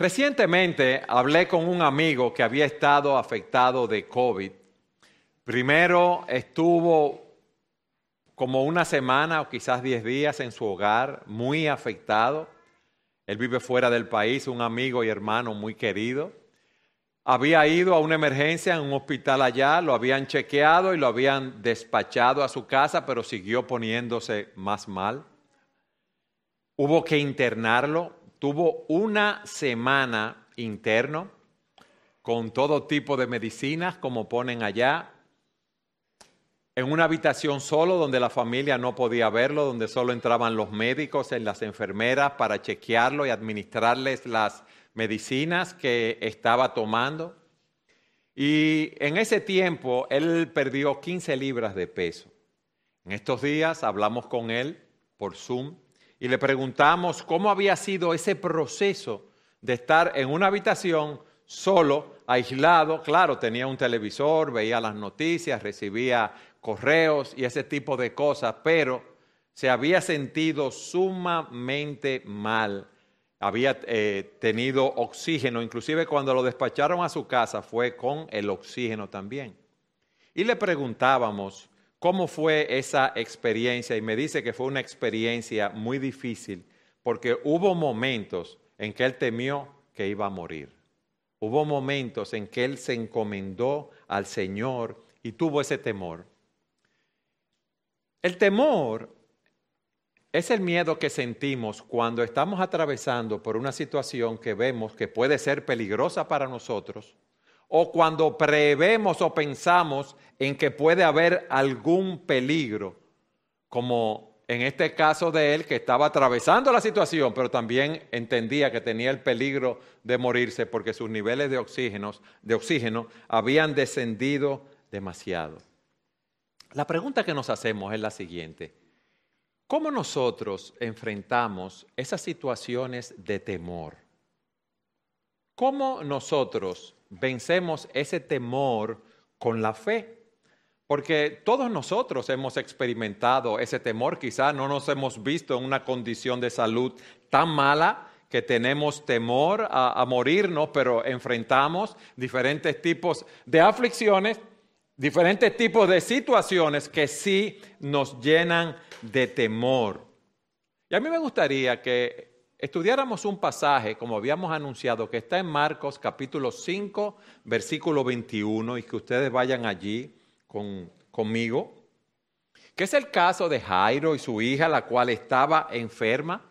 Recientemente hablé con un amigo que había estado afectado de COVID. Primero estuvo como una semana o quizás diez días en su hogar, muy afectado. Él vive fuera del país, un amigo y hermano muy querido. Había ido a una emergencia en un hospital allá, lo habían chequeado y lo habían despachado a su casa, pero siguió poniéndose más mal. Hubo que internarlo, tuvo una semana interno con todo tipo de medicinas, como ponen allá, en una habitación solo donde la familia no podía verlo, donde solo entraban los médicos y las enfermeras para chequearlo y administrarles las medicinas que estaba tomando. Y en ese tiempo él perdió 15 libras de peso. En estos días hablamos con él por Zoom y le preguntamos cómo había sido ese proceso de estar en una habitación solo, aislado. Claro, tenía un televisor, veía las noticias, recibía correos y ese tipo de cosas, pero se había sentido sumamente mal había eh, tenido oxígeno, inclusive cuando lo despacharon a su casa fue con el oxígeno también. Y le preguntábamos cómo fue esa experiencia y me dice que fue una experiencia muy difícil porque hubo momentos en que él temió que iba a morir. Hubo momentos en que él se encomendó al Señor y tuvo ese temor. El temor es el miedo que sentimos cuando estamos atravesando por una situación que vemos que puede ser peligrosa para nosotros o cuando prevemos o pensamos en que puede haber algún peligro, como en este caso de él que estaba atravesando la situación, pero también entendía que tenía el peligro de morirse porque sus niveles de oxígeno, de oxígeno habían descendido demasiado. La pregunta que nos hacemos es la siguiente. ¿Cómo nosotros enfrentamos esas situaciones de temor? ¿Cómo nosotros vencemos ese temor con la fe? Porque todos nosotros hemos experimentado ese temor, quizá no nos hemos visto en una condición de salud tan mala que tenemos temor a, a morirnos, pero enfrentamos diferentes tipos de aflicciones diferentes tipos de situaciones que sí nos llenan de temor. Y a mí me gustaría que estudiáramos un pasaje, como habíamos anunciado, que está en Marcos capítulo 5, versículo 21, y que ustedes vayan allí con, conmigo, que es el caso de Jairo y su hija, la cual estaba enferma.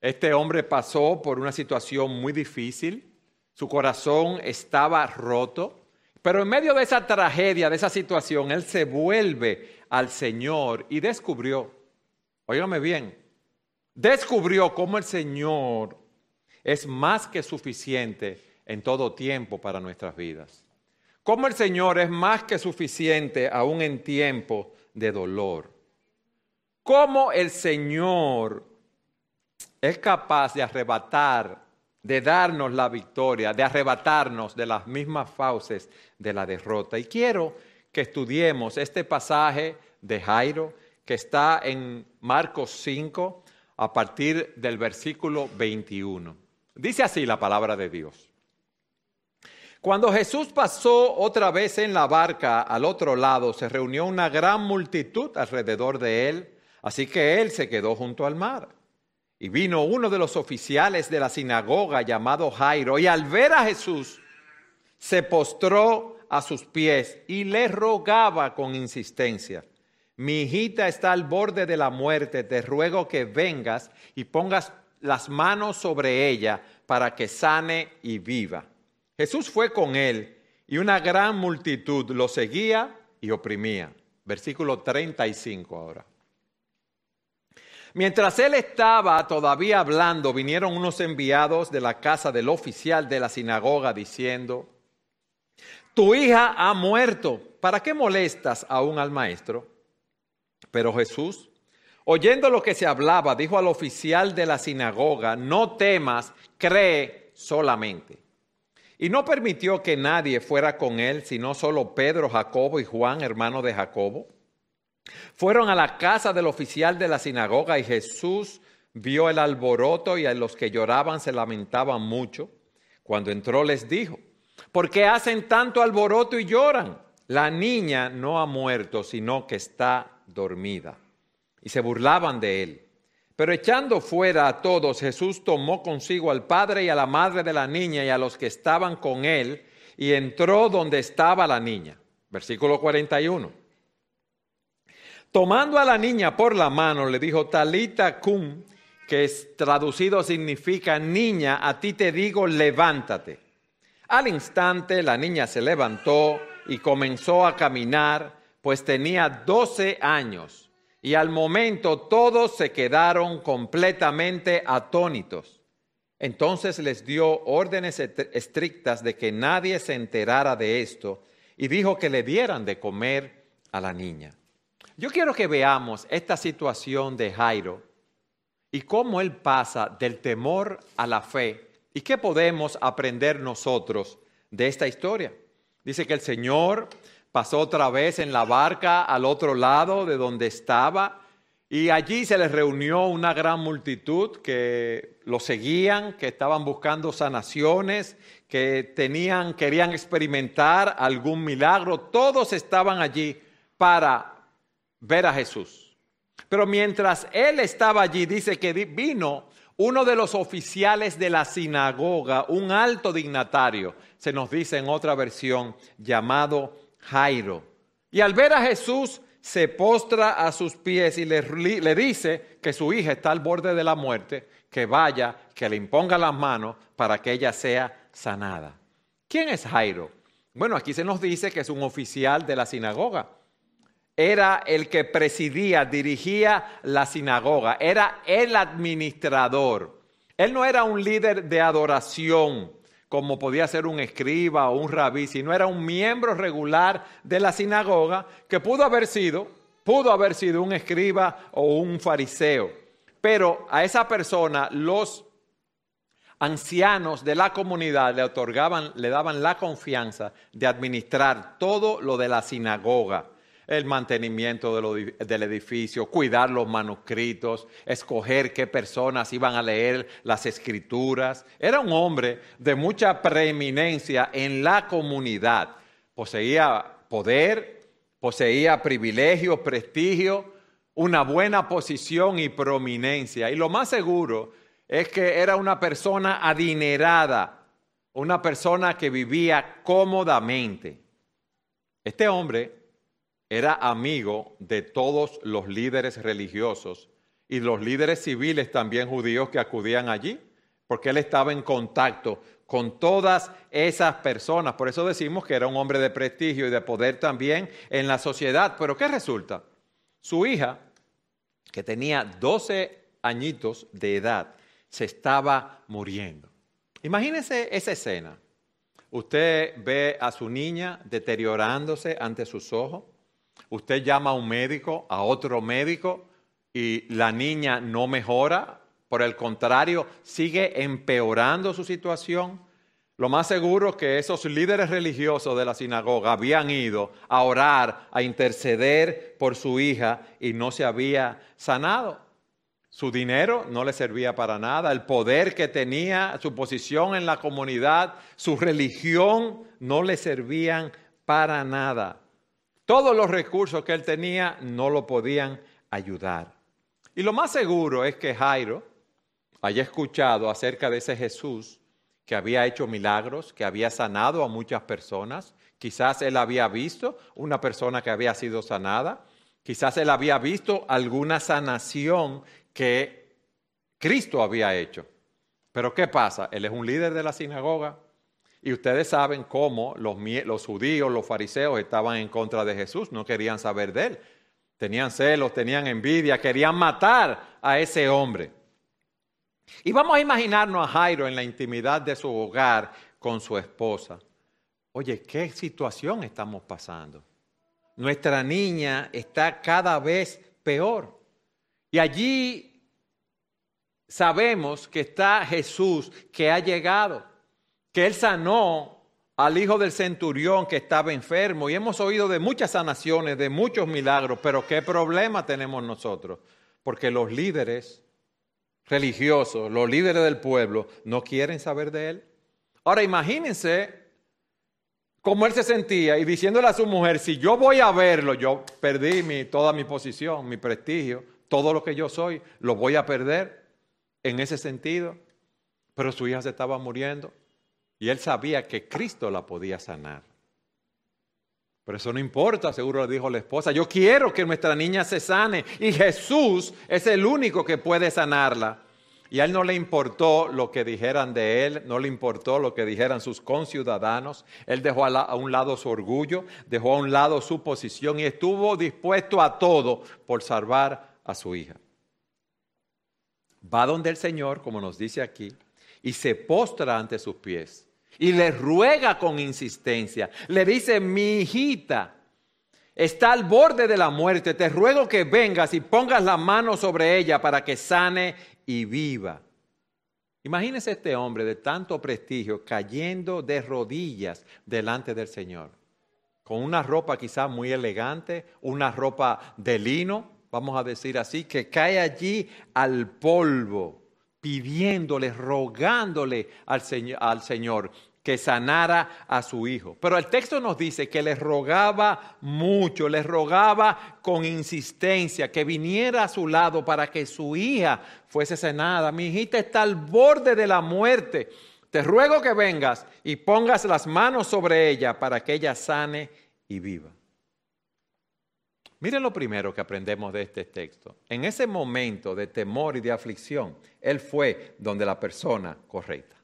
Este hombre pasó por una situación muy difícil, su corazón estaba roto. Pero en medio de esa tragedia, de esa situación, él se vuelve al Señor y descubrió, óigame bien, descubrió cómo el Señor es más que suficiente en todo tiempo para nuestras vidas. Cómo el Señor es más que suficiente aún en tiempo de dolor. Cómo el Señor es capaz de arrebatar de darnos la victoria, de arrebatarnos de las mismas fauces de la derrota. Y quiero que estudiemos este pasaje de Jairo que está en Marcos 5 a partir del versículo 21. Dice así la palabra de Dios. Cuando Jesús pasó otra vez en la barca al otro lado, se reunió una gran multitud alrededor de él, así que él se quedó junto al mar. Y vino uno de los oficiales de la sinagoga llamado Jairo, y al ver a Jesús, se postró a sus pies y le rogaba con insistencia, mi hijita está al borde de la muerte, te ruego que vengas y pongas las manos sobre ella para que sane y viva. Jesús fue con él y una gran multitud lo seguía y oprimía. Versículo 35 ahora. Mientras él estaba todavía hablando, vinieron unos enviados de la casa del oficial de la sinagoga diciendo, tu hija ha muerto, ¿para qué molestas aún al maestro? Pero Jesús, oyendo lo que se hablaba, dijo al oficial de la sinagoga, no temas, cree solamente. Y no permitió que nadie fuera con él, sino solo Pedro, Jacobo y Juan, hermano de Jacobo. Fueron a la casa del oficial de la sinagoga y Jesús vio el alboroto y a los que lloraban se lamentaban mucho. Cuando entró les dijo, ¿por qué hacen tanto alboroto y lloran? La niña no ha muerto, sino que está dormida. Y se burlaban de él. Pero echando fuera a todos, Jesús tomó consigo al padre y a la madre de la niña y a los que estaban con él, y entró donde estaba la niña. Versículo 41. Tomando a la niña por la mano, le dijo, Talita cum, que es traducido significa, niña, a ti te digo, levántate. Al instante la niña se levantó y comenzó a caminar, pues tenía doce años y al momento todos se quedaron completamente atónitos. Entonces les dio órdenes estrictas de que nadie se enterara de esto y dijo que le dieran de comer a la niña. Yo quiero que veamos esta situación de Jairo y cómo él pasa del temor a la fe y qué podemos aprender nosotros de esta historia. Dice que el Señor pasó otra vez en la barca al otro lado de donde estaba y allí se les reunió una gran multitud que lo seguían, que estaban buscando sanaciones, que tenían, querían experimentar algún milagro. Todos estaban allí para ver a Jesús. Pero mientras él estaba allí, dice que vino uno de los oficiales de la sinagoga, un alto dignatario, se nos dice en otra versión, llamado Jairo. Y al ver a Jesús, se postra a sus pies y le, le, dice que su hija está al borde de la muerte, que vaya, que le imponga las manos para que ella sea sanada. ¿Quién es Jairo? Bueno, aquí se nos dice que es un oficial de la sinagoga. Era el que presidía, dirigía la sinagoga, era el administrador. Él no era un líder de adoración, como podía ser un escriba o un rabí, sino era un miembro regular de la sinagoga que pudo haber sido, pudo haber sido un escriba o un fariseo. Pero a esa persona los ancianos de la comunidad le otorgaban, le daban la confianza de administrar todo lo de la sinagoga el mantenimiento del edificio, cuidar los manuscritos, escoger qué personas iban a leer las escrituras. Era un hombre de mucha preeminencia en la comunidad. Poseía poder, poseía privilegio, prestigio, una buena posición y prominencia. Y lo más seguro es que era una persona adinerada, una persona que vivía cómodamente. Este hombre era amigo de todos los líderes religiosos y los líderes civiles también judíos que acudían allí, porque él estaba en contacto con todas esas personas. Por eso decimos que era un hombre de prestigio y de poder también en la sociedad. Pero ¿qué resulta? Su hija, que tenía 12 añitos de edad, se estaba muriendo. Imagínese esa escena. Usted ve a su niña deteriorándose ante sus ojos Usted llama a un médico, a otro médico, y la niña no mejora, por el contrario, sigue empeorando su situación. Lo más seguro es que esos líderes religiosos de la sinagoga habían ido a orar, a interceder por su hija y no se había sanado. Su dinero no le servía para nada, el poder que tenía, su posición en la comunidad, su religión no le servían para nada. Todos los recursos que él tenía no lo podían ayudar. Y lo más seguro es que Jairo haya escuchado acerca de ese Jesús que había hecho milagros, que había sanado a muchas personas. Quizás él había visto una persona que había sido sanada. Quizás él había visto alguna sanación que Cristo había hecho. Pero ¿qué pasa? Él es un líder de la sinagoga, y ustedes saben cómo los, judíos, los fariseos estaban en contra de Jesús, no querían saber de él. Tenían celos, tenían envidia, querían matar a ese hombre. Y vamos a imaginarnos a Jairo en la intimidad de su hogar con su esposa. Oye, ¿qué situación estamos pasando? Nuestra niña está cada vez peor. Y allí sabemos que está Jesús que ha llegado que Él sanó al hijo del centurión que estaba enfermo y hemos oído de muchas sanaciones, de muchos milagros, pero ¿qué problema tenemos nosotros? Porque los líderes religiosos, los líderes del pueblo, no quieren saber de Él. Ahora imagínense cómo él se sentía y diciéndole a su mujer, si yo voy a verlo, yo perdí mi, toda mi posición, mi prestigio, todo lo que yo soy, lo voy a perder en ese sentido. Pero su hija se estaba muriendo y él sabía que Cristo la podía sanar. Pero eso no importa, seguro le dijo la esposa, yo quiero que nuestra niña se sane y Jesús es el único que puede sanarla. Y a él no le importó lo que dijeran de él, no le importó lo que dijeran sus conciudadanos. Él dejó a, un lado su orgullo, dejó a un lado su posición y estuvo dispuesto a todo por salvar a su hija. Va donde el Señor, como nos dice aquí, y se postra ante sus pies y le ruega con insistencia. Le dice, mi hijita, está al borde de la muerte, te ruego que vengas y pongas la mano sobre ella para que sane y viva. Imagínese este hombre de tanto prestigio cayendo de rodillas delante del Señor, con una ropa quizá muy elegante, una ropa de lino, vamos a decir así, que cae allí al polvo, pidiéndole, rogándole al Señor, al Señor que sanara a su hijo. Pero el texto nos dice que le rogaba mucho, le rogaba con insistencia que viniera a su lado para que su hija fuese sanada. Mi hijita está al borde de la muerte. Te ruego que vengas y pongas las manos sobre ella para que ella sane y viva. Miren lo primero que aprendemos de este texto. En ese momento de temor y de aflicción, Él fue donde la persona correcta.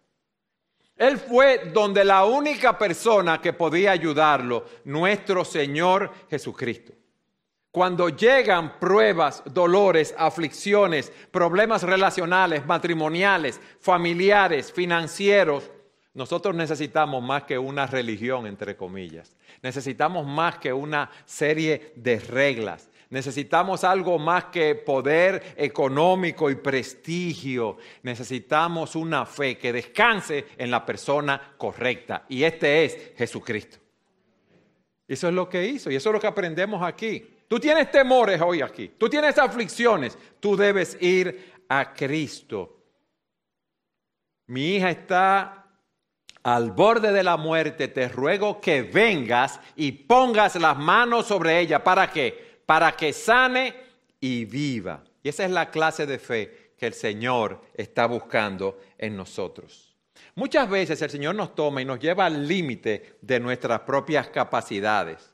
Él fue donde la única persona que podía ayudarlo, nuestro Señor Jesucristo. Cuando llegan pruebas, dolores, aflicciones, problemas relacionales, matrimoniales, familiares, financieros, nosotros necesitamos más que una religión, entre comillas. Necesitamos más que una serie de reglas. Necesitamos algo más que poder económico y prestigio. Necesitamos una fe que descanse en la persona correcta. Y este es Jesucristo. Eso es lo que hizo y eso es lo que aprendemos aquí. Tú tienes temores hoy aquí. Tú tienes aflicciones. Tú debes ir a Cristo. Mi hija está al borde de la muerte. Te ruego que vengas y pongas las manos sobre ella. ¿Para qué? Para que sane y viva. Y esa es la clase de fe que el Señor está buscando en nosotros. Muchas veces el Señor nos toma y nos lleva al límite de nuestras propias capacidades.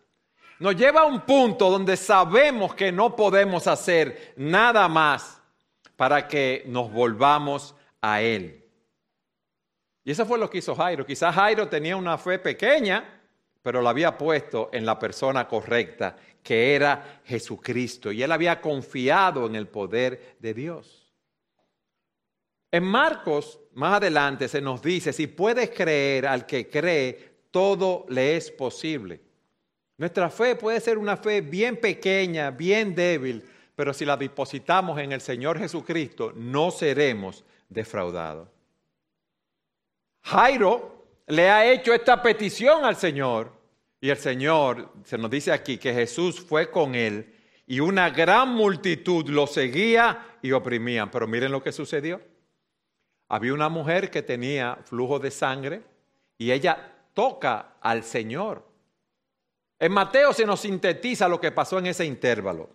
Nos lleva a un punto donde sabemos que no podemos hacer nada más para que nos volvamos a Él. Y eso fue lo que hizo Jairo. Quizás Jairo tenía una fe pequeña, pero la había puesto en la persona correcta que era Jesucristo y él había confiado en el poder de Dios. En Marcos, más adelante, se nos dice, si puedes creer al que cree, todo le es posible. Nuestra fe puede ser una fe bien pequeña, bien débil, pero si la depositamos en el Señor Jesucristo, no seremos defraudados. Jairo le ha hecho esta petición al Señor y el Señor, se nos dice aquí que Jesús fue con él y una gran multitud lo seguía y oprimían. Pero miren lo que sucedió. Había una mujer que tenía flujo de sangre y ella toca al Señor. En Mateo se nos sintetiza lo que pasó en ese intervalo.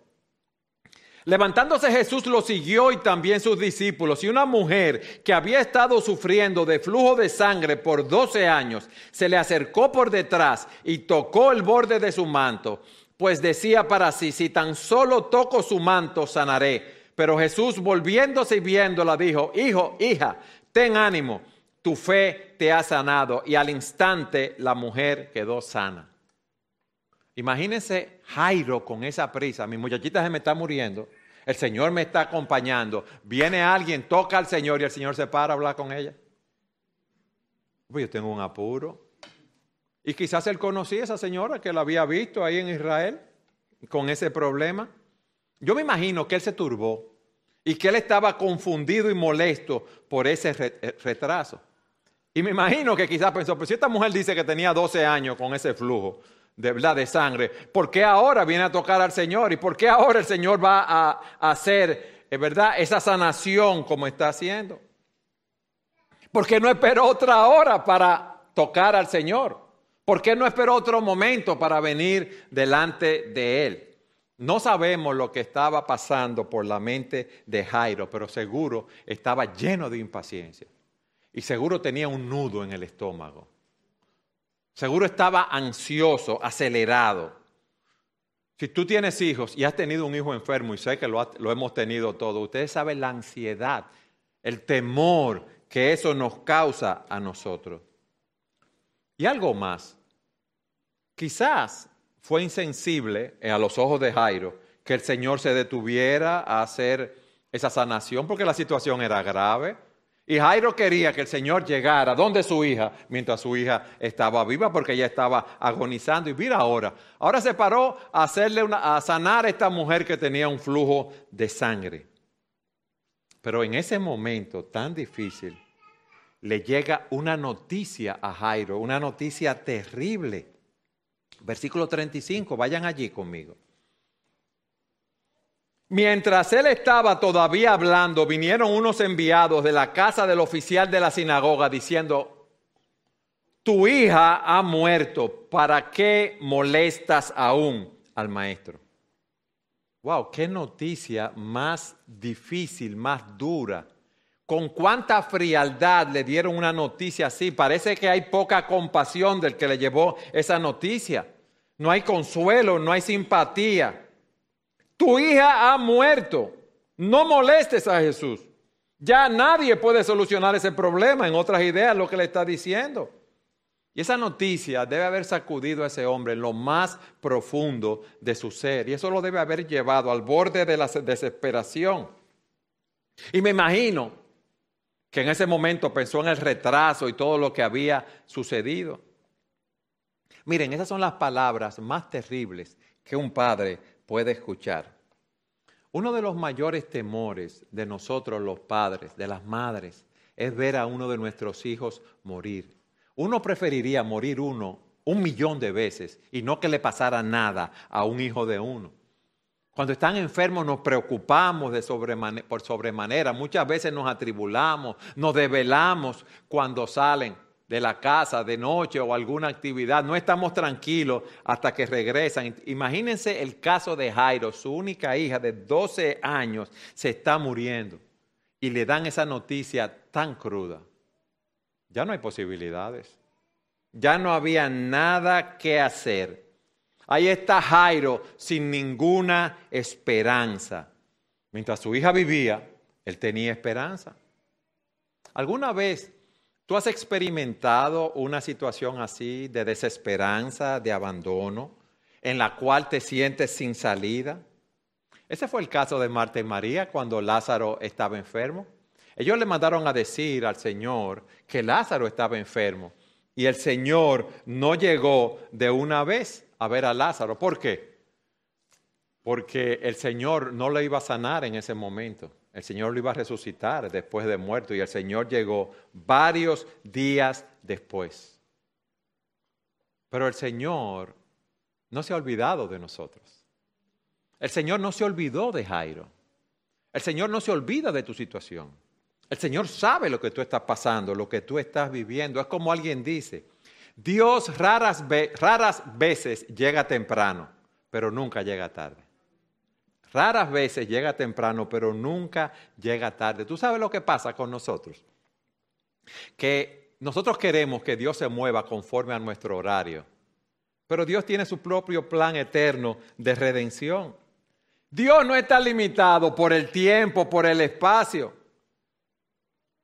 Levantándose Jesús lo siguió y también sus discípulos. Y una mujer que había estado sufriendo de flujo de sangre por 12 años se le acercó por detrás y tocó el borde de su manto, pues decía para sí, si tan solo toco su manto, sanaré. Pero Jesús volviéndose y viéndola dijo, hijo, hija, ten ánimo, tu fe te ha sanado. Y al instante la mujer quedó sana. Imagínense Jairo con esa prisa, mi muchachita se me está muriendo, el Señor me está acompañando, viene alguien, toca al Señor y el Señor se para a hablar con ella. Pues yo tengo un apuro. Y quizás él conocía a esa señora que la había visto ahí en Israel con ese problema. Yo me imagino que él se turbó y que él estaba confundido y molesto por ese eh, retraso. Y me imagino que quizás pensó, pues si esta mujer dice que tenía 12 años con ese flujo, de, ¿verdad? de sangre. ¿Por qué ahora viene a tocar al Señor? ¿Y por qué ahora el Señor va a, hacer, eh, ¿verdad? Esa sanación como está haciendo. ¿Por qué no esperó otra hora para tocar al Señor? ¿Por qué no esperó otro momento para venir delante de Él? No sabemos lo que estaba pasando por la mente de Jairo, pero seguro estaba lleno de impaciencia. Y seguro tenía un nudo en el estómago. Seguro estaba ansioso, acelerado. Si tú tienes hijos y has tenido un hijo enfermo, y sé que lo, hemos tenido todos, ustedes saben la ansiedad, el temor que eso nos causa a nosotros. Y algo más. Quizás fue insensible a los ojos de Jairo que el Señor se detuviera a hacer esa sanación porque la situación era grave. Y Jairo quería que el Señor llegara donde su hija, mientras su hija estaba viva, porque ella estaba agonizando. Y mira ahora, ahora se paró a hacerle una, a sanar a esta mujer que tenía un flujo de sangre. Pero en ese momento tan difícil, le llega una noticia a Jairo, una noticia terrible. Versículo 35, vayan allí conmigo. Mientras él estaba todavía hablando, vinieron unos enviados de la casa del oficial de la sinagoga diciendo, tu hija ha muerto, ¿para qué molestas aún al maestro? Wow, qué noticia más difícil, más dura. Con cuánta frialdad le dieron una noticia así. Parece que hay poca compasión del que le llevó esa noticia. No hay consuelo, no hay simpatía. Tu hija ha muerto. No molestes a Jesús. Ya nadie puede solucionar ese problema. En otras ideas, lo que le está diciendo. Y esa noticia debe haber sacudido a ese hombre en lo más profundo de su ser. Y eso lo debe haber llevado al borde de la desesperación. Y me imagino que en ese momento pensó en el retraso y todo lo que había sucedido. Miren, esas son las palabras más terribles que un padre puede escuchar. Uno de los mayores temores de nosotros los padres, de las madres, es ver a uno de nuestros hijos morir. Uno preferiría morir uno un millón de veces y no que le pasara nada a un hijo de uno. Cuando están enfermos nos preocupamos de por sobremanera, muchas veces nos atribulamos, nos develamos cuando salen de la casa de noche o alguna actividad, no estamos tranquilos hasta que regresan. Imagínense el caso de Jairo, su única hija de 12 años se está muriendo y le dan esa noticia tan cruda. Ya no hay posibilidades, ya no había nada que hacer. Ahí está Jairo sin ninguna esperanza. Mientras su hija vivía, él tenía esperanza. ¿Alguna vez tú has experimentado una situación así de desesperanza, de abandono, en la cual te sientes sin salida? Ese fue el caso de Marta y María cuando Lázaro estaba enfermo. Ellos le mandaron a decir al Señor que Lázaro estaba enfermo y el Señor no llegó de una vez a ver a Lázaro. ¿Por qué? Porque el Señor no le iba a sanar en ese momento. El Señor lo iba a resucitar después de muerto y el Señor llegó varios días después. Pero el Señor no se ha olvidado de nosotros. El Señor no se olvidó de Jairo. El Señor no se olvida de tu situación. El Señor sabe lo que tú estás pasando, lo que tú estás viviendo. Es como alguien dice, Dios raras, raras veces llega temprano, pero nunca llega tarde. Raras veces llega temprano, pero nunca llega tarde. ¿Tú sabes lo que pasa con nosotros? Que nosotros queremos que Dios se mueva conforme a nuestro horario, pero Dios tiene su propio plan eterno de redención. Dios no está limitado por el tiempo, por el espacio.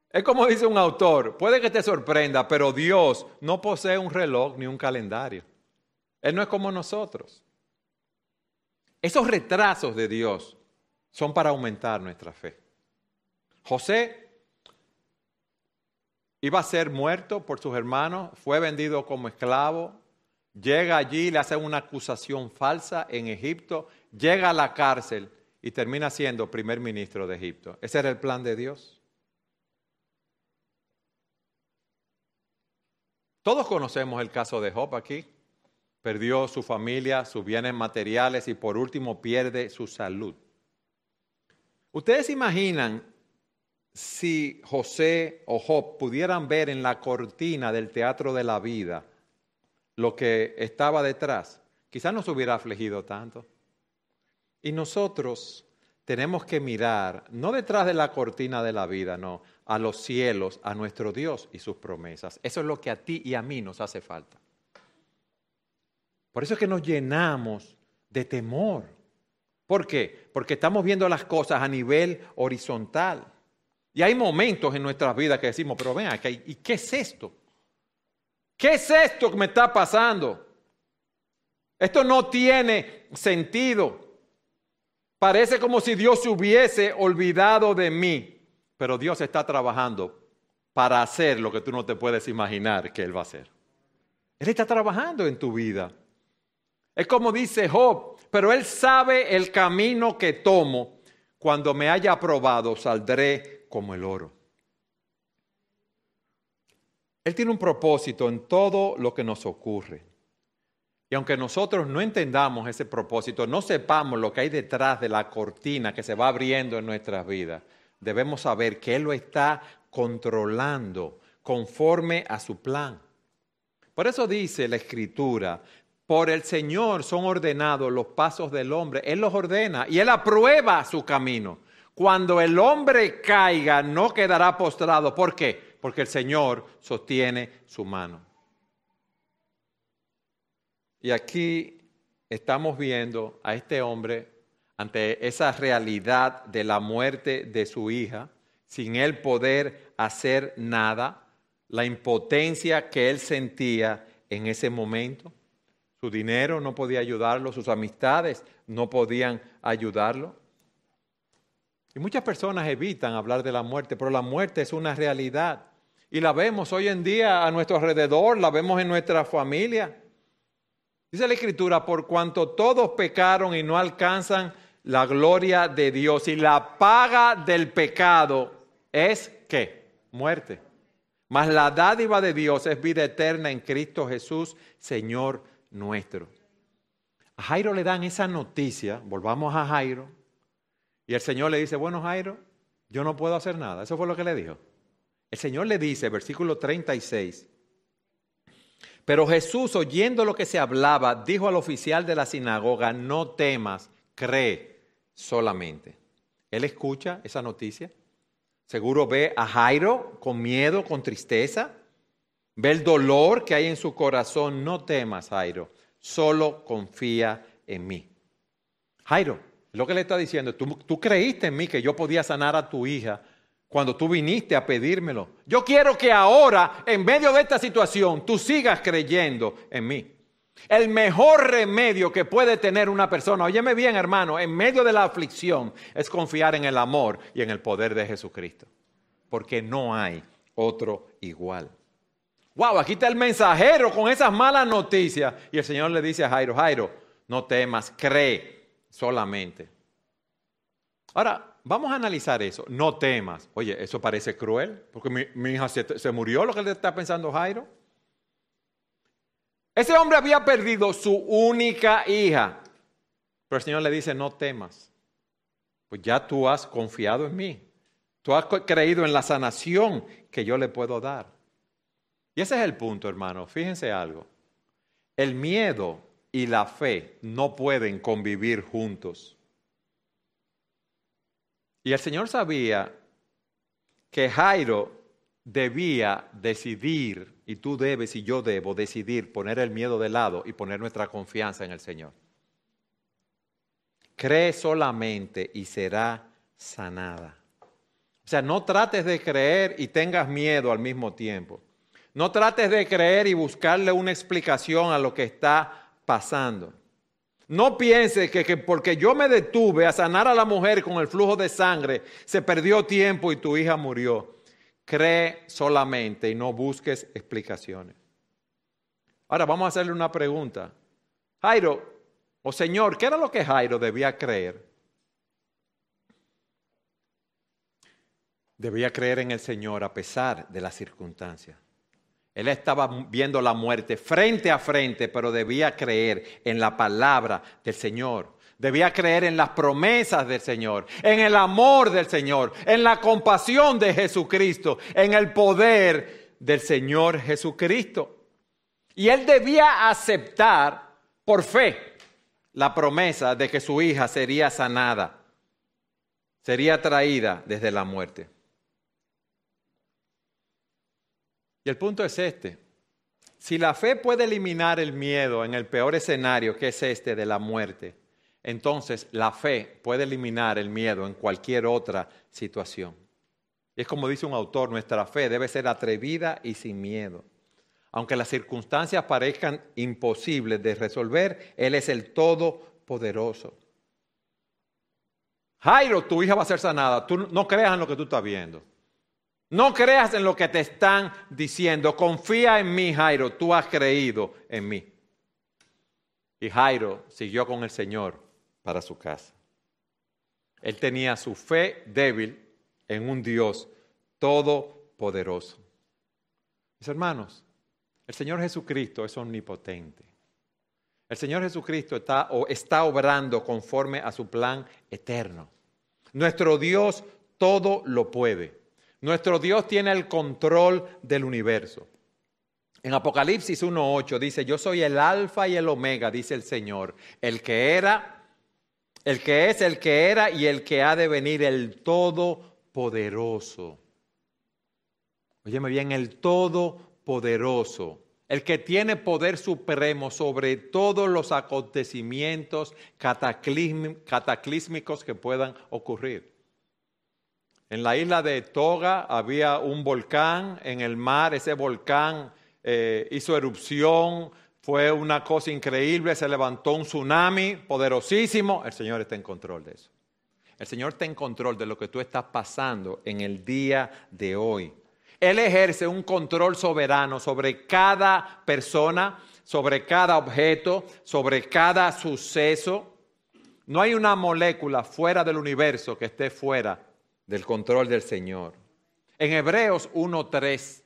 Es como dice un autor, puede que te sorprenda, pero Dios no posee un reloj ni un calendario. Él no es como nosotros. Esos retrasos de Dios son para aumentar nuestra fe. José iba a ser muerto por sus hermanos, fue vendido como esclavo, llega allí, le hacen una acusación falsa en Egipto, llega a la cárcel y termina siendo primer ministro de Egipto. Ese era el plan de Dios. Todos conocemos el caso de Job aquí. Perdió su familia, sus bienes materiales y por último pierde su salud. Ustedes imaginan si José o Job pudieran ver en la cortina del teatro de la vida lo que estaba detrás, quizás no se hubiera afligido tanto. Y nosotros tenemos que mirar, no detrás de la cortina de la vida, no, a los cielos, a nuestro Dios y sus promesas. Eso es lo que a ti y a mí nos hace falta. Por eso es que nos llenamos de temor. ¿Por qué? Porque estamos viendo las cosas a nivel horizontal. Y hay momentos en nuestras vidas que decimos, pero ven ¿y qué es esto? ¿Qué es esto que me está pasando? Esto no tiene sentido. Parece como si Dios se hubiese olvidado de mí, pero Dios está trabajando para hacer lo que tú no te puedes imaginar que Él va a hacer. Él está trabajando en tu vida. Es como dice Job, pero Él sabe el camino que tomo. Cuando me haya aprobado, saldré como el oro. Él tiene un propósito en todo lo que nos ocurre. Y aunque nosotros no entendamos ese propósito, no sepamos lo que hay detrás de la cortina que se va abriendo en nuestras vidas, debemos saber que Él lo está controlando conforme a su plan. Por eso dice la Escritura, por el Señor son ordenados los pasos del hombre. Él los ordena y Él aprueba su camino. Cuando el hombre caiga, no quedará postrado. ¿Por qué? Porque el Señor sostiene su mano. Y aquí estamos viendo a este hombre ante esa realidad de la muerte de su hija, sin él poder hacer nada, la impotencia que él sentía en ese momento. Su dinero no podía ayudarlo, sus amistades no podían ayudarlo. Y muchas personas evitan hablar de la muerte, pero la muerte es una realidad. Y la vemos hoy en día a nuestro alrededor, la vemos en nuestra familia. Dice la Escritura, por cuanto todos pecaron y no alcanzan la gloria de Dios. Y la paga del pecado es qué? Muerte. Mas la dádiva de Dios es vida eterna en Cristo Jesús, Señor nuestro. A Jairo le dan esa noticia, volvamos a Jairo, y el Señor le dice, bueno Jairo, yo no puedo hacer nada. Eso fue lo que le dijo. El Señor le dice, versículo 36, pero Jesús, oyendo lo que se hablaba, dijo al oficial de la sinagoga, no temas, cree solamente. Él escucha esa noticia. Seguro ve a Jairo con miedo, con tristeza. Ve el dolor que hay en su corazón. No temas, Jairo. Solo confía en mí. Jairo, lo que le está diciendo, tú, tú creíste en mí que yo podía sanar a tu hija cuando tú viniste a pedírmelo. Yo quiero que ahora, en medio de esta situación, tú sigas creyendo en mí. El mejor remedio que puede tener una persona, óyeme bien hermano, en medio de la aflicción, es confiar en el amor y en el poder de Jesucristo. Porque no hay otro igual. Wow, aquí está el mensajero con esas malas noticias. Y el Señor le dice a Jairo, Jairo, no temas, cree solamente. Ahora, vamos a analizar eso. No temas. Oye, eso parece cruel, porque mi, hija se, se, murió, lo que le está pensando Jairo. Ese hombre había perdido su única hija. Pero el Señor le dice, no temas. Pues ya tú has confiado en mí. Tú has creído en la sanación que yo le puedo dar. Y ese es el punto, hermano. Fíjense algo. El miedo y la fe no pueden convivir juntos. Y el Señor sabía que Jairo debía decidir, y tú debes y yo debo decidir poner el miedo de lado y poner nuestra confianza en el Señor. Cree solamente y será sanada. O sea, no trates de creer y tengas miedo al mismo tiempo. No trates de creer y buscarle una explicación a lo que está pasando. No piense que, que, porque yo me detuve a sanar a la mujer con el flujo de sangre, se perdió tiempo y tu hija murió. Cree solamente y no busques explicaciones. Ahora vamos a hacerle una pregunta. Jairo, o Señor, ¿qué era lo que Jairo debía creer? Debía creer en el Señor a pesar de las circunstancias. Él estaba viendo la muerte frente a frente, pero debía creer en la palabra del Señor. Debía creer en las promesas del Señor, en el amor del Señor, en la compasión de Jesucristo, en el poder del Señor Jesucristo. Y él debía aceptar por fe la promesa de que su hija sería sanada, sería traída desde la muerte. Y el punto es este. Si la fe puede eliminar el miedo en el peor escenario, que es este de la muerte, entonces la fe puede eliminar el miedo en cualquier otra situación. Y es como dice un autor, nuestra fe debe ser atrevida y sin miedo. Aunque las circunstancias parezcan imposibles de resolver, Él es el Todopoderoso. Jairo, tu hija va a ser sanada. Tú no creas en lo que tú estás viendo. No creas en lo que te están diciendo. Confía en mí, Jairo. Tú has creído en mí. Y Jairo siguió con el Señor para su casa. Él tenía su fe débil en un Dios todopoderoso. Mis hermanos, el Señor Jesucristo es omnipotente. El Señor Jesucristo está, o está obrando conforme a su plan eterno. Nuestro Dios todo lo puede. Nuestro Dios tiene el control del universo. En Apocalipsis 1.8 dice, yo soy el alfa y el omega, dice el Señor, el que era, el que es, el que era y el que ha de venir, el todopoderoso. Óyeme bien, el todopoderoso, el que tiene poder supremo sobre todos los acontecimientos cataclísmicos que puedan ocurrir. En la isla de Toga había un volcán en el mar, ese volcán eh, hizo erupción, fue una cosa increíble, se levantó un tsunami poderosísimo, el Señor está en control de eso. El Señor está en control de lo que tú estás pasando en el día de hoy. Él ejerce un control soberano sobre cada persona, sobre cada objeto, sobre cada suceso. No hay una molécula fuera del universo que esté fuera del control del Señor. En Hebreos 1.3,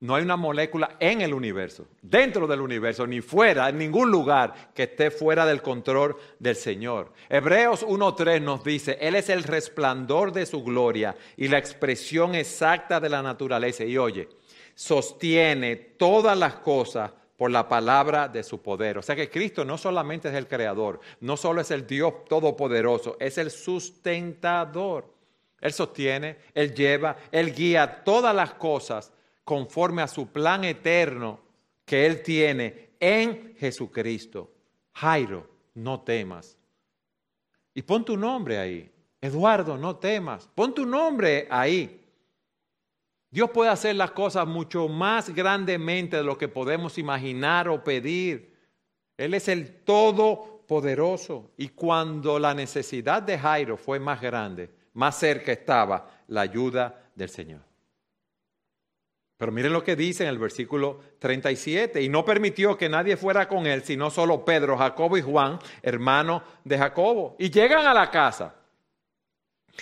no hay una molécula en el universo, dentro del universo, ni fuera, en ningún lugar que esté fuera del control del Señor. Hebreos 1.3 nos dice, Él es el resplandor de su gloria y la expresión exacta de la naturaleza. Y oye, sostiene todas las cosas por la palabra de su poder. O sea que Cristo no solamente es el creador, no solo es el Dios todopoderoso, es el sustentador. Él sostiene, Él lleva, Él guía todas las cosas conforme a su plan eterno que Él tiene en Jesucristo. Jairo, no temas. Y pon tu nombre ahí. Eduardo, no temas. Pon tu nombre ahí. Dios puede hacer las cosas mucho más grandemente de lo que podemos imaginar o pedir. Él es el todopoderoso. Y cuando la necesidad de Jairo fue más grande, más cerca estaba la ayuda del Señor. Pero miren lo que dice en el versículo 37, y no permitió que nadie fuera con él, sino solo Pedro, Jacobo y Juan, hermano de Jacobo. Y llegan a la casa.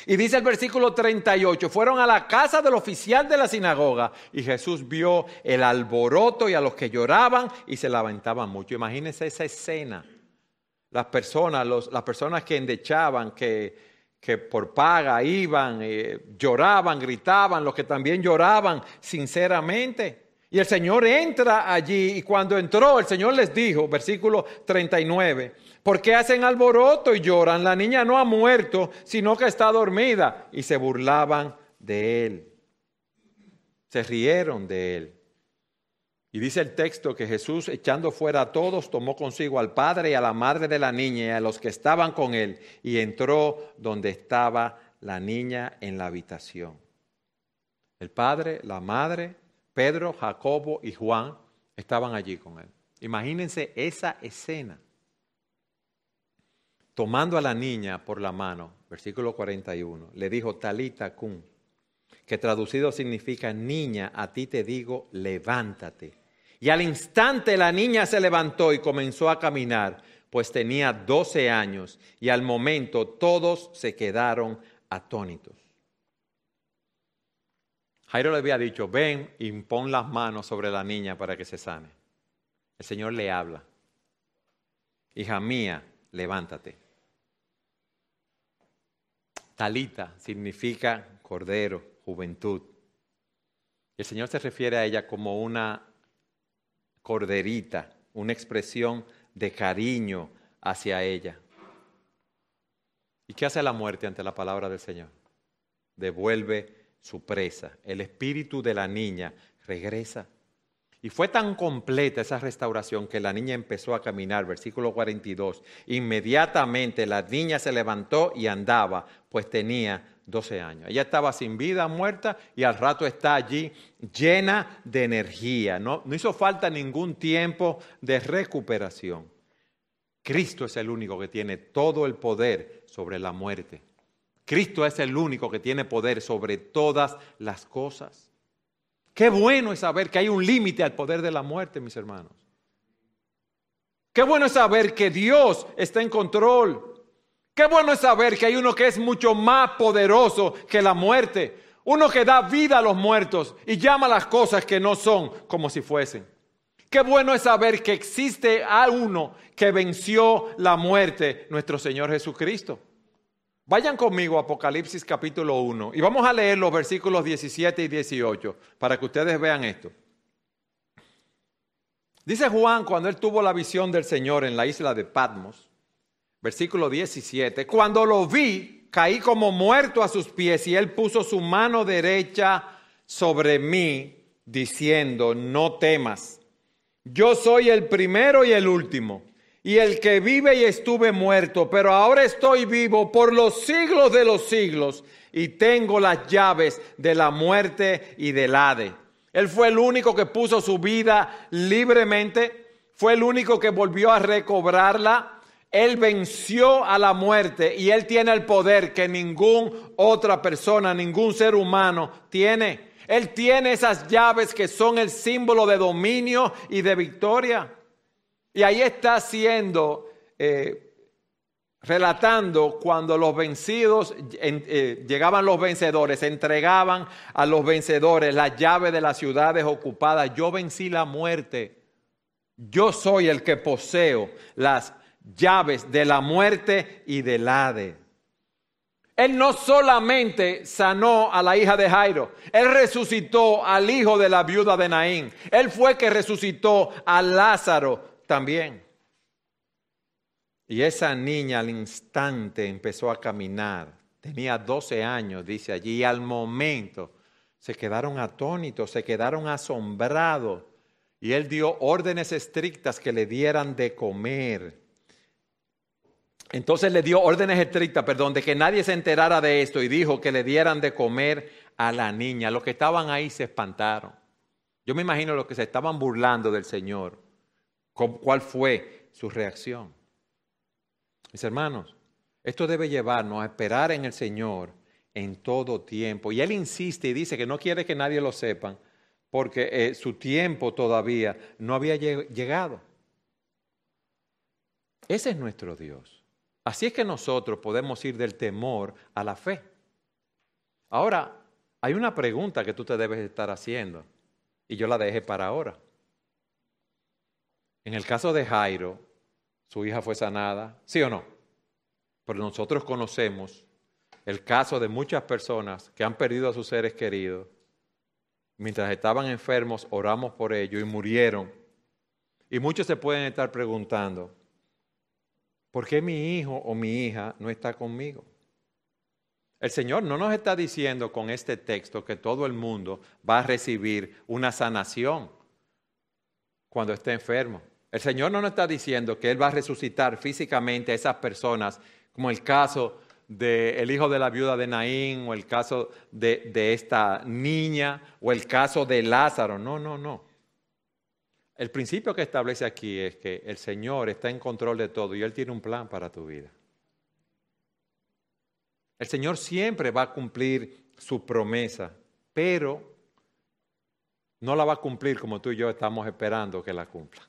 Y dice el versículo 38, fueron a la casa del oficial de la sinagoga y Jesús vio el alboroto y a los que lloraban y se lamentaban mucho. Imagínense esa escena. Las personas, las personas que endechaban, que, por paga iban, eh, lloraban, gritaban, los que también lloraban sinceramente. Y el Señor entra allí y cuando entró el Señor les dijo, versículo 39, ¿Por qué hacen alboroto y lloran? La niña no ha muerto, sino que está dormida. Y se burlaban de él. Se rieron de él. Y dice el texto que Jesús, echando fuera a todos, tomó consigo al padre y a la madre de la niña y a los que estaban con él, y entró donde estaba la niña en la habitación. El padre, la madre, Pedro, Jacobo y Juan estaban allí con él. Imagínense esa escena tomando a la niña por la mano, versículo 41, le dijo, Talita cum, que traducido significa, niña, a ti te digo, levántate. Y al instante la niña se levantó y comenzó a caminar, pues tenía 12 años, y al momento todos se quedaron atónitos. Jairo le había dicho, ven y pon las manos sobre la niña para que se sane. El Señor le habla. Hija mía, levántate. Talita significa cordero, juventud. El Señor se refiere a ella como una corderita, una expresión de cariño hacia ella. ¿Y qué hace la muerte ante la palabra del Señor? Devuelve su presa. El espíritu de la niña regresa. Y fue tan completa esa restauración que la niña empezó a caminar, versículo 42. Inmediatamente la niña se levantó y andaba, pues tenía 12 años. Ella estaba sin vida, muerta, y al rato está allí llena de energía. No, no hizo falta ningún tiempo de recuperación. Cristo es el único que tiene todo el poder sobre la muerte. Cristo es el único que tiene poder sobre todas las cosas. Qué bueno es saber que hay un límite al poder de la muerte, mis hermanos. Qué bueno es saber que Dios está en control. Qué bueno es saber que hay uno que es mucho más poderoso que la muerte. Uno que da vida a los muertos y llama las cosas que no son como si fuesen. Qué bueno es saber que existe a uno que venció la muerte, nuestro Señor Jesucristo. Vayan conmigo a Apocalipsis capítulo 1 y vamos a leer los versículos 17 y 18 para que ustedes vean esto. Dice Juan cuando él tuvo la visión del Señor en la isla de Patmos, versículo 17, cuando lo vi, caí como muerto a sus pies y él puso su mano derecha sobre mí, diciendo, no temas, yo soy el primero y el último, y el que vive y estuve muerto, pero ahora estoy vivo por los siglos de los siglos, y tengo las llaves de la muerte y del Hade. Él fue el único que puso su vida libremente, fue el único que volvió a recobrarla él venció a la muerte y Él tiene el poder que ninguna otra persona, ningún ser humano tiene. Él tiene esas llaves que son el símbolo de dominio y de victoria. Y ahí está haciendo, eh, relatando cuando los vencidos, eh, llegaban los vencedores, entregaban a los vencedores las llaves de las ciudades ocupadas. Yo vencí la muerte. Yo soy el que poseo las llaves de la muerte y del Hade. Él no solamente sanó a la hija de Jairo, él resucitó al hijo de la viuda de Naín. Él fue que resucitó a Lázaro también. Y esa niña al instante empezó a caminar. Tenía 12 años, dice allí, y al momento se quedaron atónitos, se quedaron asombrados. Y él dio órdenes estrictas que le dieran de comer. Entonces le dio órdenes estrictas, perdón, de que nadie se enterara de esto y dijo que le dieran de comer a la niña. Los que estaban ahí se espantaron. Yo me imagino los que se estaban burlando del Señor. ¿Cuál fue su reacción? Mis hermanos, esto debe llevarnos a esperar en el Señor en todo tiempo. Y Él insiste y dice que no quiere que nadie lo sepa porque eh, su tiempo todavía no había llegado. Ese es nuestro Dios. Así es que nosotros podemos ir del temor a la fe. Ahora, hay una pregunta que tú te debes estar haciendo y yo la dejé para ahora. En el caso de Jairo, su hija fue sanada, ¿sí o no? Pero nosotros conocemos el caso de muchas personas que han perdido a sus seres queridos. Mientras estaban enfermos, oramos por ellos y murieron. Y muchos se pueden estar preguntando, ¿por qué mi hijo o mi hija no está conmigo? El Señor no nos está diciendo con este texto que todo el mundo va a recibir una sanación cuando esté enfermo. El Señor no nos está diciendo que Él va a resucitar físicamente a esas personas, como el caso del hijo de la viuda de Naín, o el caso de, de esta niña, o el caso de Lázaro. No, no, no. El principio que establece aquí es que el Señor está en control de todo y Él tiene un plan para tu vida. El Señor siempre va a cumplir su promesa, pero no la va a cumplir como tú y yo estamos esperando que la cumpla.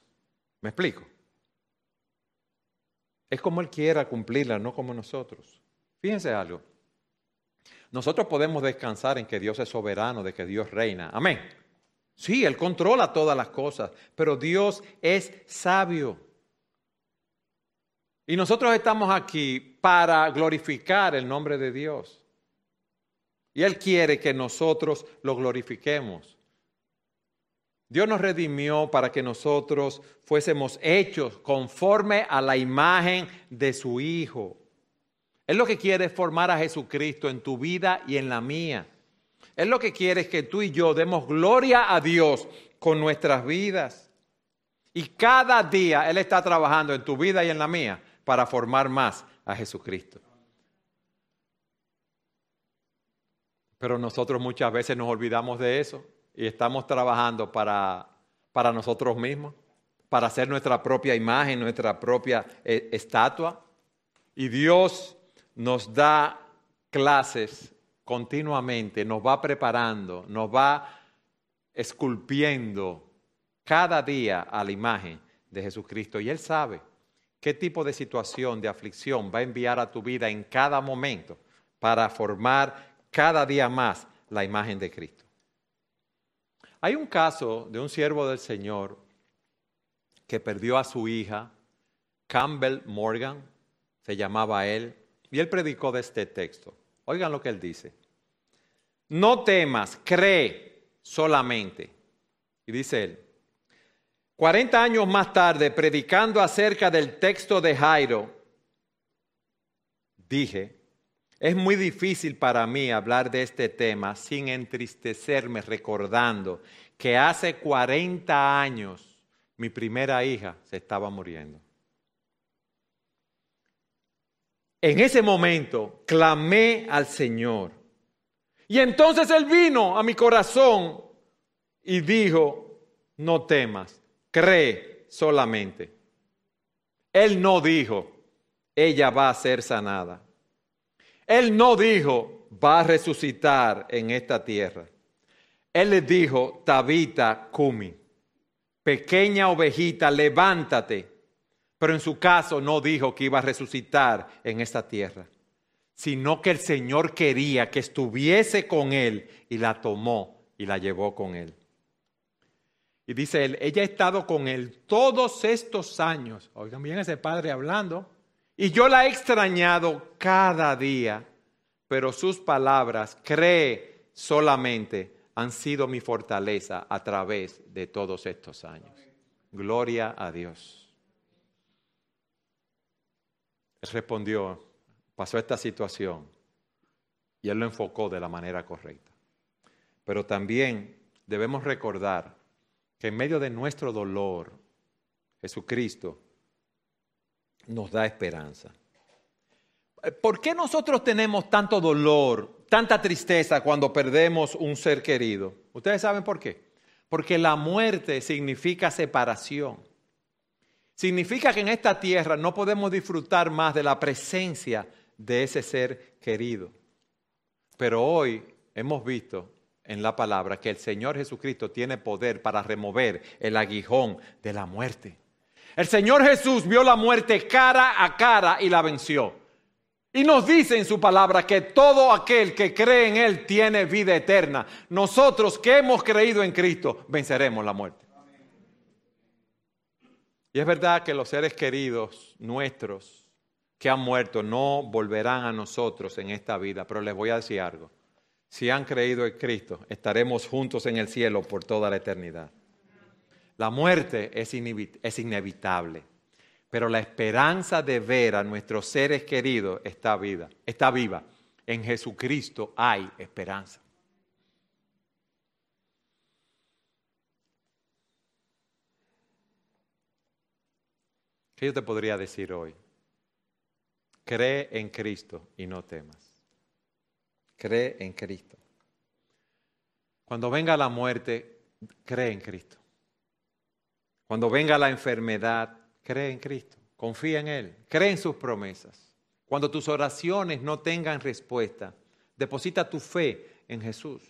¿Me explico? Es como Él quiera cumplirla, no como nosotros. Fíjense algo. Nosotros podemos descansar en que Dios es soberano, de que Dios reina. Amén. Sí, Él controla todas las cosas, pero Dios es sabio. Y nosotros estamos aquí para glorificar el nombre de Dios. Y Él quiere que nosotros lo glorifiquemos. Dios nos redimió para que nosotros fuésemos hechos conforme a la imagen de su Hijo. Él lo que quiere es formar a Jesucristo en tu vida y en la mía. Él lo que quiere es que tú y yo demos gloria a Dios con nuestras vidas. Y cada día Él está trabajando en tu vida y en la mía para formar más a Jesucristo. Pero nosotros muchas veces nos olvidamos de eso y estamos trabajando para, para nosotros mismos, para hacer nuestra propia imagen, nuestra propia eh, estatua. Y Dios nos da clases continuamente, nos va preparando, nos va esculpiendo cada día a la imagen de Jesucristo. Y Él sabe qué tipo de situación, de aflicción va a enviar a tu vida en cada momento para formar cada día más la imagen de Cristo. Hay un caso de un siervo del Señor que perdió a su hija, Campbell Morgan, se llamaba él, y él predicó de este texto. Oigan lo que él dice. No temas, cree solamente. Y dice él, 40 años más tarde, predicando acerca del texto de Jairo, dije, es muy difícil para mí hablar de este tema sin entristecerme recordando que hace 40 años mi primera hija se estaba muriendo. En ese momento clamé al Señor. Y entonces Él vino a mi corazón y dijo, no temas, cree solamente. Él no dijo, ella va a ser sanada. Él no dijo, va a resucitar en esta tierra. Él le dijo, Tabita Kumi, pequeña ovejita, levántate. Pero en su caso no dijo que iba a resucitar en esta tierra, sino que el Señor quería que estuviese con él y la tomó y la llevó con él. Y dice él, ella ha estado con él todos estos años. Oigan bien ese padre hablando. Y yo la he extrañado cada día, pero sus palabras, cree solamente, han sido mi fortaleza a través de todos estos años. Gloria a Dios. Él respondió, pasó esta situación y él lo enfocó de la manera correcta. Pero también debemos recordar que en medio de nuestro dolor, Jesucristo nos da esperanza. ¿Por qué nosotros tenemos tanto dolor, tanta tristeza cuando perdemos un ser querido? ¿Ustedes saben por qué? Porque la muerte significa separación. Significa que en esta tierra no podemos disfrutar más de la presencia de ese ser querido. Pero hoy hemos visto en la palabra que el Señor Jesucristo tiene poder para remover el aguijón de la muerte. El Señor Jesús vio la muerte cara a cara y la venció. Y nos dice en su palabra que todo aquel que cree en Él tiene vida eterna. Nosotros que hemos creído en Cristo venceremos la muerte. Y es verdad que los seres queridos nuestros que han muerto no volverán a nosotros en esta vida, pero les voy a decir algo si han creído en Cristo, estaremos juntos en el cielo por toda la eternidad. La muerte es, inevitable, pero la esperanza de ver a nuestros seres queridos está viva. Está viva. En Jesucristo hay esperanza. ¿Qué yo te podría decir hoy? Cree en Cristo y no temas cree en Cristo. Cuando venga la muerte, cree en Cristo. Cuando venga la enfermedad, cree en Cristo. Confía en Él. Cree en sus promesas. Cuando tus oraciones no tengan respuesta, deposita tu fe en Jesús.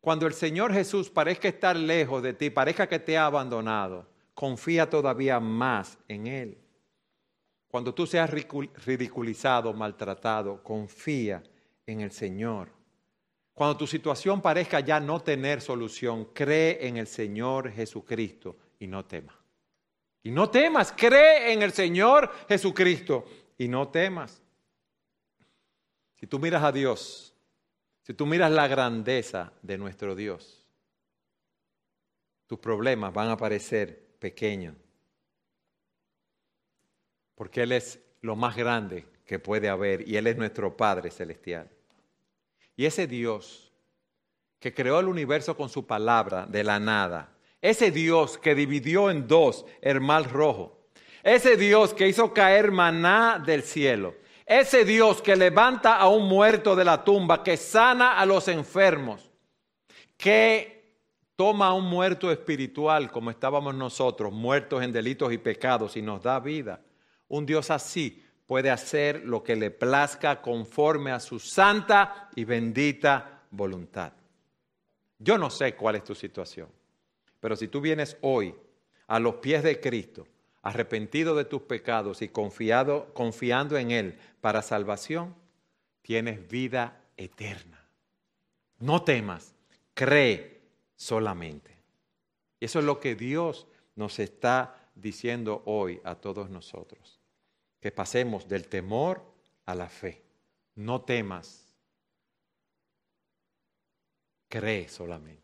Cuando el Señor Jesús parezca estar lejos de ti, parezca que te ha abandonado, confía todavía más en Él. Cuando tú seas ridiculizado, maltratado, confía en el Señor. Cuando tu situación parezca ya no tener solución, cree en el Señor Jesucristo y no tema. Y no temas, cree en el Señor Jesucristo y no temas. Si tú miras a Dios, si tú miras la grandeza de nuestro Dios, tus problemas van a parecer pequeños. Porque Él es lo más grande que puede haber y Él es nuestro Padre Celestial. Y ese Dios que creó el universo con su palabra de la nada, ese Dios que dividió en dos el mar rojo, ese Dios que hizo caer maná del cielo, ese Dios que levanta a un muerto de la tumba, que sana a los enfermos, que toma a un muerto espiritual como estábamos nosotros, muertos en delitos y pecados, y nos da vida. Un Dios así puede hacer lo que le plazca conforme a su santa y bendita voluntad. Yo no sé cuál es tu situación, pero si tú vienes hoy a los pies de Cristo, arrepentido de tus pecados y confiado, confiando en Él para salvación, tienes vida eterna. No temas, cree solamente. Y eso es lo que Dios nos está diciendo hoy a todos nosotros que pasemos del temor a la fe. No temas, cree solamente.